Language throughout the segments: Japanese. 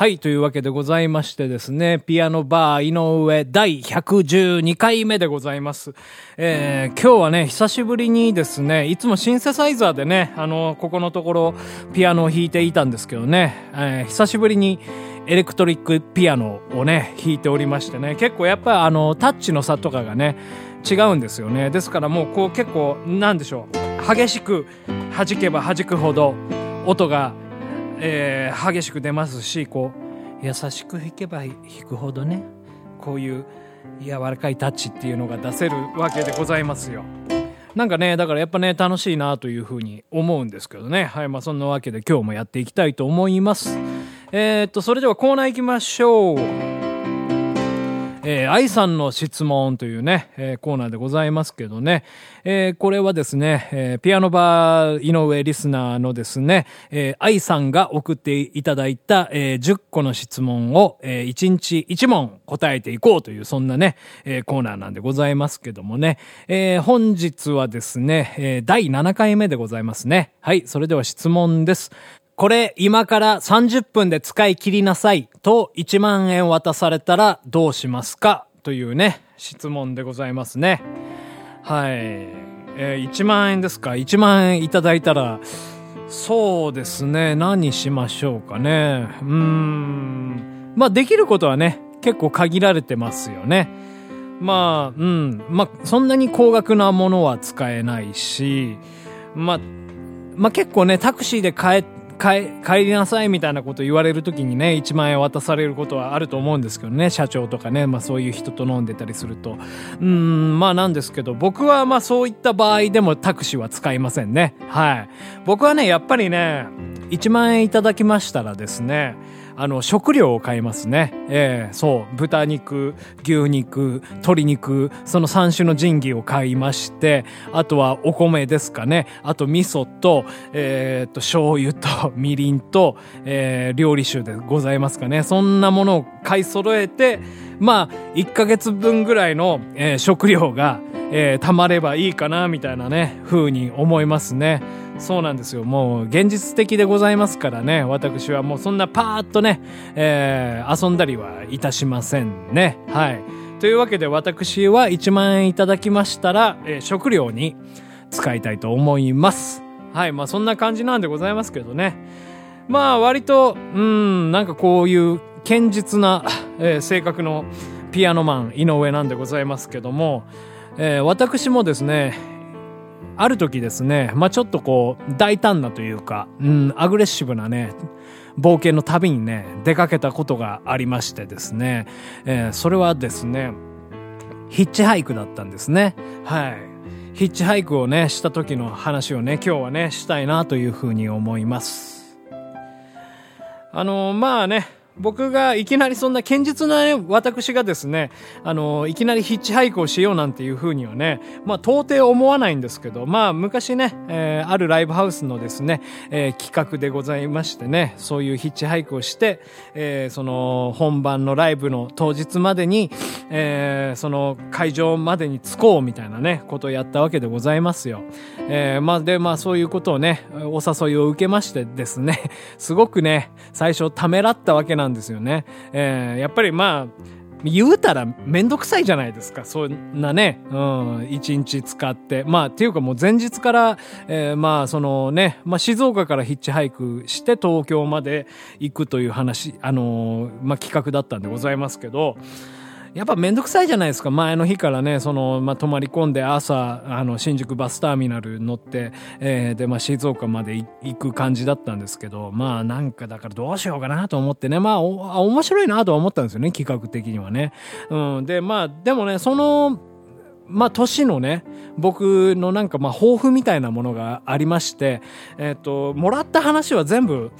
はい、というわけでございましてですね、ピアノバー井上第112回目でございます。えー、今日はね、久しぶりにですね、いつもシンセサイザーでね、あの、ここのところピアノを弾いていたんですけどね、えー、久しぶりにエレクトリックピアノをね、弾いておりましてね、結構やっぱあの、タッチの差とかがね、違うんですよね。ですからもうこう結構、なんでしょう、激しく弾けば弾くほど音がえー、激しく出ますしこう優しく弾けば弾くほどねこういう柔らかいタッチっていうのが出せるわけでございますよ。なんかねだからやっぱね楽しいなというふうに思うんですけどね。はいまあそんなわけで今日もやっていきたいと思います。えー、っとそれではコーナー行きましょう。えー、愛さんの質問というね、えー、コーナーでございますけどね、えー、これはですね、えー、ピアノバー井上リスナーのですね、えー、愛さんが送っていただいた、えー、10個の質問を、えー、1日1問答えていこうという、そんなね、えー、コーナーなんでございますけどもね、えー、本日はですね、えー、第7回目でございますね。はい、それでは質問です。これ今から30分で使い切りなさいと1万円渡されたらどうしますかというね、質問でございますね。はい。えー、1万円ですか ?1 万円いただいたら、そうですね、何しましょうかね？うーん。まあできることはね、結構限られてますよね。まあ、うん。まあ、そんなに高額なものは使えないし、まあ、まあ結構ね、タクシーで帰って、帰りなさいみたいなこと言われる時にね1万円渡されることはあると思うんですけどね社長とかね、まあ、そういう人と飲んでたりすると。うんまあなんですけど僕はまあそういった場合でもタクシーは使いませんね。はい。僕はねやっぱりね1万円いただきましたらですねあの、食料を買いますね。ええー、そう。豚肉、牛肉、鶏肉、その3種の神器を買いまして、あとはお米ですかね。あと味噌と、えー、っと、醤油と みりんと、えー、料理酒でございますかね。そんなものを買い揃えて、まあ、1ヶ月分ぐらいの、えー、食料が、えー、溜まればいいかな、みたいなね、風に思いますね。そうなんですよ。もう現実的でございますからね。私はもうそんなパーッとね、えー、遊んだりはいたしませんね。はい。というわけで私は1万円いただきましたら、えー、食料に使いたいと思います。はい。まあそんな感じなんでございますけどね。まあ割と、うん、なんかこういう堅実な、えー、性格のピアノマン井上なんでございますけども、えー、私もですね、ある時ですね、まあ、ちょっとこう、大胆なというか、うん、アグレッシブなね、冒険の旅にね、出かけたことがありましてですね、えー、それはですね、ヒッチハイクだったんですね。はい。ヒッチハイクをね、した時の話をね、今日はね、したいなというふうに思います。あの、まあね、僕がいきなりそんな堅実な、ね、私がですね、あの、いきなりヒッチハイクをしようなんていうふうにはね、まあ到底思わないんですけど、まあ昔ね、えー、あるライブハウスのですね、えー、企画でございましてね、そういうヒッチハイクをして、えー、その本番のライブの当日までに、えー、その会場までに着こうみたいなね、ことをやったわけでございますよ。えー、まあで、まあそういうことをね、お誘いを受けましてですね、すごくね、最初ためらったわけなんですよね。えー、やっぱりまあ、言うたらめんどくさいじゃないですか。そんなね、うん、一日使って。まあ、っていうかもう前日から、えー、まあ、そのね、まあ、静岡からヒッチハイクして東京まで行くという話、あのー、まあ、企画だったんでございますけど、やっぱめんどくさいじゃないですか。前の日からね、その、まあ、泊まり込んで朝、あの、新宿バスターミナル乗って、えー、で、まあ、静岡まで行く感じだったんですけど、まあ、なんかだからどうしようかなと思ってね、まあ、面白いなとは思ったんですよね、企画的にはね。うん。で、まあ、でもね、その、まあ、年のね、僕のなんかまあ、抱負みたいなものがありまして、えっ、と、もらった話は全部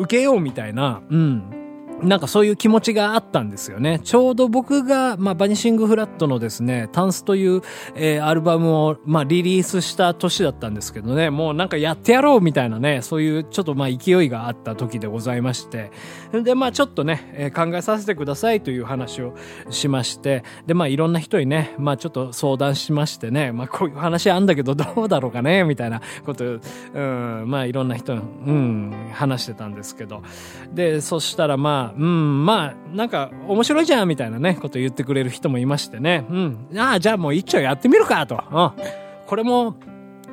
受けようみたいな、うん。なんかそういう気持ちがあったんですよね。ちょうど僕が、まあ、バニシングフラットのですね、タンスという、えー、アルバムを、まあ、リリースした年だったんですけどね、もうなんかやってやろうみたいなね、そういうちょっとまあ勢いがあった時でございまして、で、まあちょっとね、えー、考えさせてくださいという話をしまして、で、まあいろんな人にね、まあちょっと相談しましてね、まあこういう話あんだけど どうだろうかね、みたいなこと、うん、まあいろんな人、うん、話してたんですけど、で、そしたらまあ、うん、まあなんか面白いじゃんみたいなね、こと言ってくれる人もいましてね。うん。ああ、じゃあもう一丁やってみるかと。うん。これも、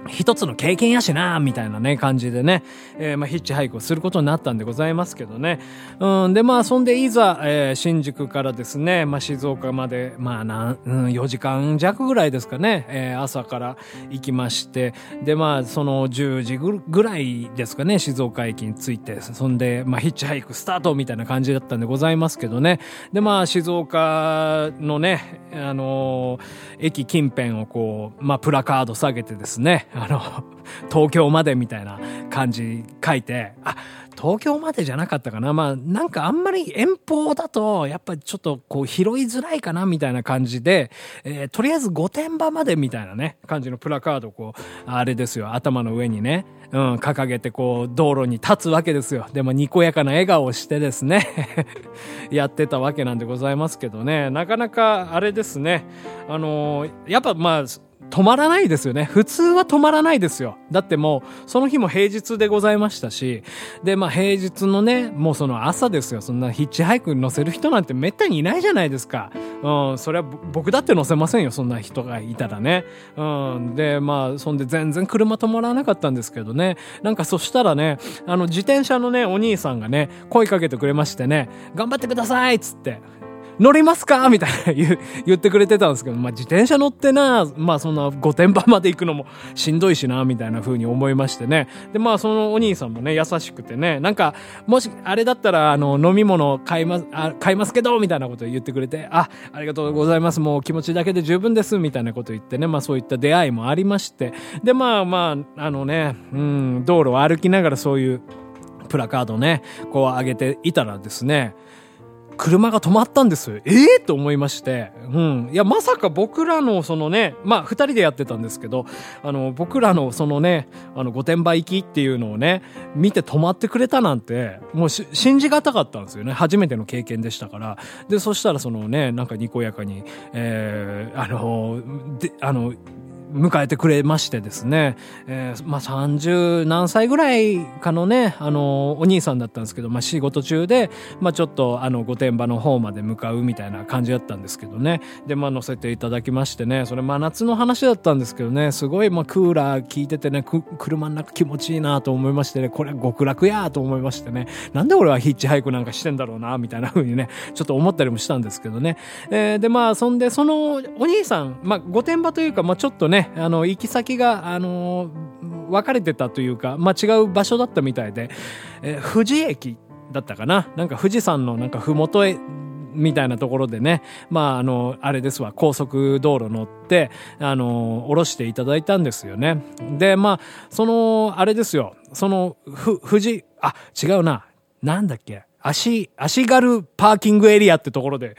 一つの経験やしな、みたいなね、感じでね、えー、まあ、ヒッチハイクをすることになったんでございますけどね。うん、で、まあ、そんでいざ、えー、新宿からですね、まあ、静岡まで、まあ、な、うん、4時間弱ぐらいですかね、えー、朝から行きまして、で、まあ、その10時ぐらいですかね、静岡駅に着いて、そんで、まあ、ヒッチハイクスタートみたいな感じだったんでございますけどね。で、まあ、静岡のね、あのー、駅近辺をこう、まあ、プラカード下げてですね、あの、東京までみたいな感じ書いて、あ、東京までじゃなかったかな。まあ、なんかあんまり遠方だと、やっぱりちょっとこう拾いづらいかなみたいな感じで、えー、とりあえず御殿場までみたいなね、感じのプラカードこう、あれですよ、頭の上にね、うん、掲げてこう、道路に立つわけですよ。でも、にこやかな笑顔をしてですね やってたわけなんでございますけどね、なかなかあれですね、あのー、やっぱまあ、止まらないですよね。普通は止まらないですよ。だってもう、その日も平日でございましたし、で、まあ平日のね、もうその朝ですよ。そんなヒッチハイクに乗せる人なんてめったにいないじゃないですか。うん、それは僕だって乗せませんよ。そんな人がいたらね。うん、で、まあ、そんで全然車止まらなかったんですけどね。なんかそしたらね、あの自転車のね、お兄さんがね、声かけてくれましてね、頑張ってくださいっつって。乗りますか？みたいな言言ってくれてたんですけど、まあ自転車乗ってな、まあそんな御殿場まで行くのもしんどいしな、みたいな風に思いましてね。で、まあそのお兄さんもね、優しくてね、なんか、もし、あれだったら、あの、飲み物買います、あ買いますけど、みたいなこと言ってくれて、あ、ありがとうございます。もう気持ちだけで十分です、みたいなこと言ってね、まあそういった出会いもありまして。で、まあまあ、あのね、うん、道路を歩きながらそういう、プラカードね、こう上げていたらですね、車が止まったんです。ええー、と思いまして。うん。いや、まさか僕らのそのね、まあ、二人でやってたんですけど、あの、僕らのそのね、あの、御殿場行きっていうのをね、見て止まってくれたなんて、もう信じがたかったんですよね。初めての経験でしたから。で、そしたらそのね、なんかにこやかに、えー、あの、で、あの、迎えてくれましてですね、えー、まあ、30何歳ぐらいかのね、あの、お兄さんだったんですけど、まあ、仕事中で、まあ、ちょっと、あの、御殿場の方まで向かうみたいな感じだったんですけどね。で、まあ、乗せていただきましてね、それ、真夏の話だったんですけどね、すごい、まあ、クーラー効いててね、車の中気持ちいいなと思いましてね、これ極楽やと思いましてね、なんで俺はヒッチハイクなんかしてんだろうな、みたいな風にね、ちょっと思ったりもしたんですけどね。えー、で、まあ、そんで、その、お兄さん、まあ、御殿場というか、まあ、ちょっとね、あの、行き先が、あのー、分かれてたというか、まあ、違う場所だったみたいで、えー、富士駅だったかな？なんか富士山のなんかふもとへ、みたいなところでね、まあ、あの、あれですわ、高速道路乗って、あの、降ろしていただいたんですよね。で、まあ、その、あれですよ、その、ふ、富士、あ、違うな、なんだっけ、足、足軽パーキングエリアってところで、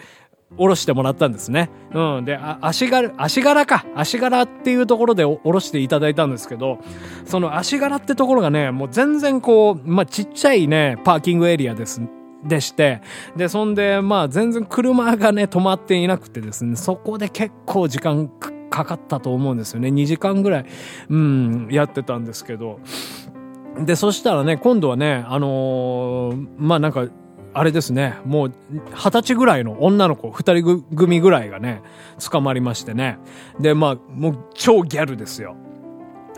降ろしてもらったんですね。うん。で、足柄、足柄か。足柄っていうところで降ろしていただいたんですけど、その足柄ってところがね、もう全然こう、まあ、ちっちゃいね、パーキングエリアです。でして、で、そんで、まあ、全然車がね、止まっていなくてですね、そこで結構時間かかったと思うんですよね。2時間ぐらい、うん、やってたんですけど。で、そしたらね、今度はね、あのー、まあなんか、あれですね、もう、二十歳ぐらいの女の子、二人組ぐらいがね、捕まりましてね。で、まあ、もう超ギャルですよ。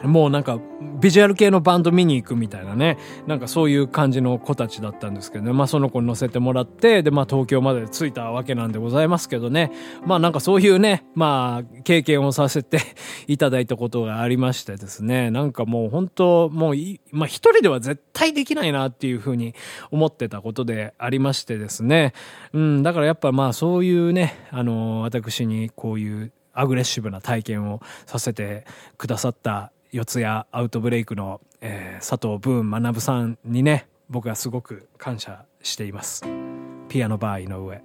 もうなんか、ビジュアル系のバンド見に行くみたいなね、なんかそういう感じの子たちだったんですけどね、まあその子に乗せてもらって、で、まあ東京まで着いたわけなんでございますけどね、まあなんかそういうね、まあ経験をさせて いただいたことがありましてですね、なんかもう本当、もうい、まあ一人では絶対できないなっていうふうに思ってたことでありましてですね、うん、だからやっぱまあそういうね、あの、私にこういうアグレッシブな体験をさせてくださった四谷アウトブレイクの、えー、佐藤ブーン学さんにね、僕はすごく感謝しています。ピアノバー井上。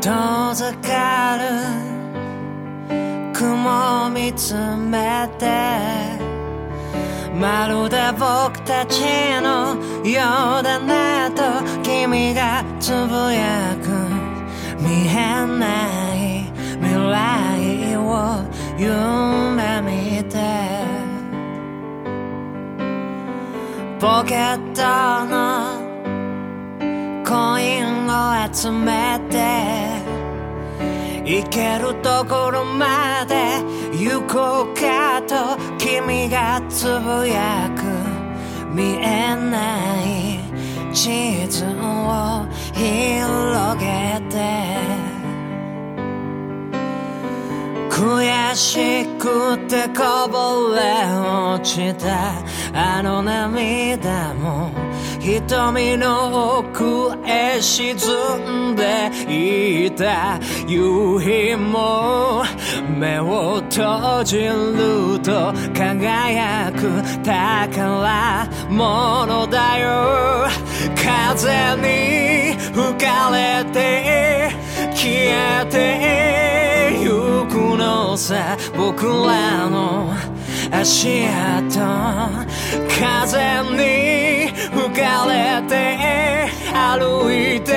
遠ざかる雲を見つめてまるで僕たちのようだねと君がつぶやく見えない未来を夢見て。ポケットのコインを集めて。行けるところまで行こうか。君がつぶやく見えない地図を広げて。悔しくてこぼれ落ちた。あの涙も瞳の奥へ沈んでいた夕日も目を閉じると輝く宝物だよ。風に吹かれて消えてゆくのさ僕らの足跡風に吹かれて歩いて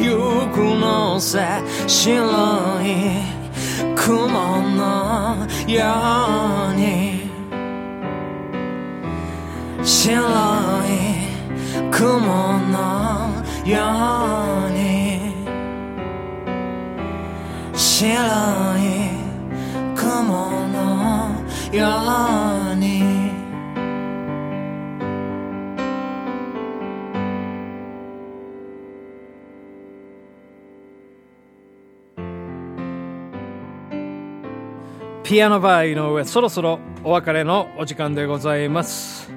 ゆくのさ白い雲のように。白い雲のように。白いように。ピアノバー井上そろそろお別れのお時間でございます。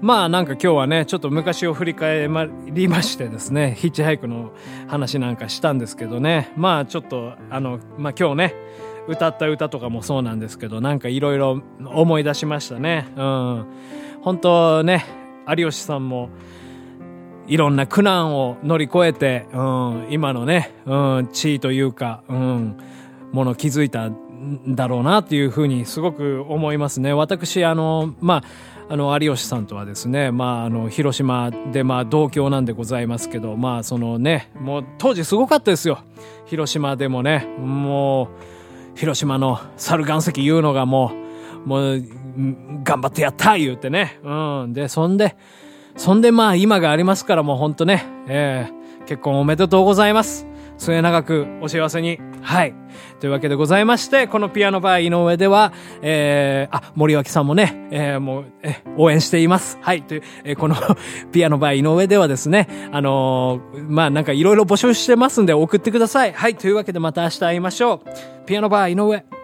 まあなんか今日はねちょっと昔を振り返りましてですねヒッチハイクの話なんかしたんですけどね。まあちょっとあのまあ今日ね歌った歌とかもそうなんですけどなんかいろいろ思い出しましたねうん本当ね有吉さんもいろんな苦難を乗り越えて、うん、今のね、うん、地位というか、うん、もの気づいたんだろうなっていうふうにすごく思いますね。私、あの、まあ、あの、有吉さんとはですね、まあ、あの、広島で、まあ、同郷なんでございますけど、まあ、そのね、もう、当時すごかったですよ。広島でもね、もう、広島の猿岩石言うのがもう、もう、頑張ってやった言うてね。うん。で、そんで、そんでまあ今がありますからもうほんとね、えー、結婚おめでとうございます。末永くお幸せに。はい。というわけでございまして、このピアノバー井上では、えー、あ、森脇さんもね、えー、もう、え応援しています。はい。という、えー、このピアノバー井上ではですね、あのー、まあなんかいろいろ募集してますんで送ってください。はい。というわけでまた明日会いましょう。ピアノバー井上。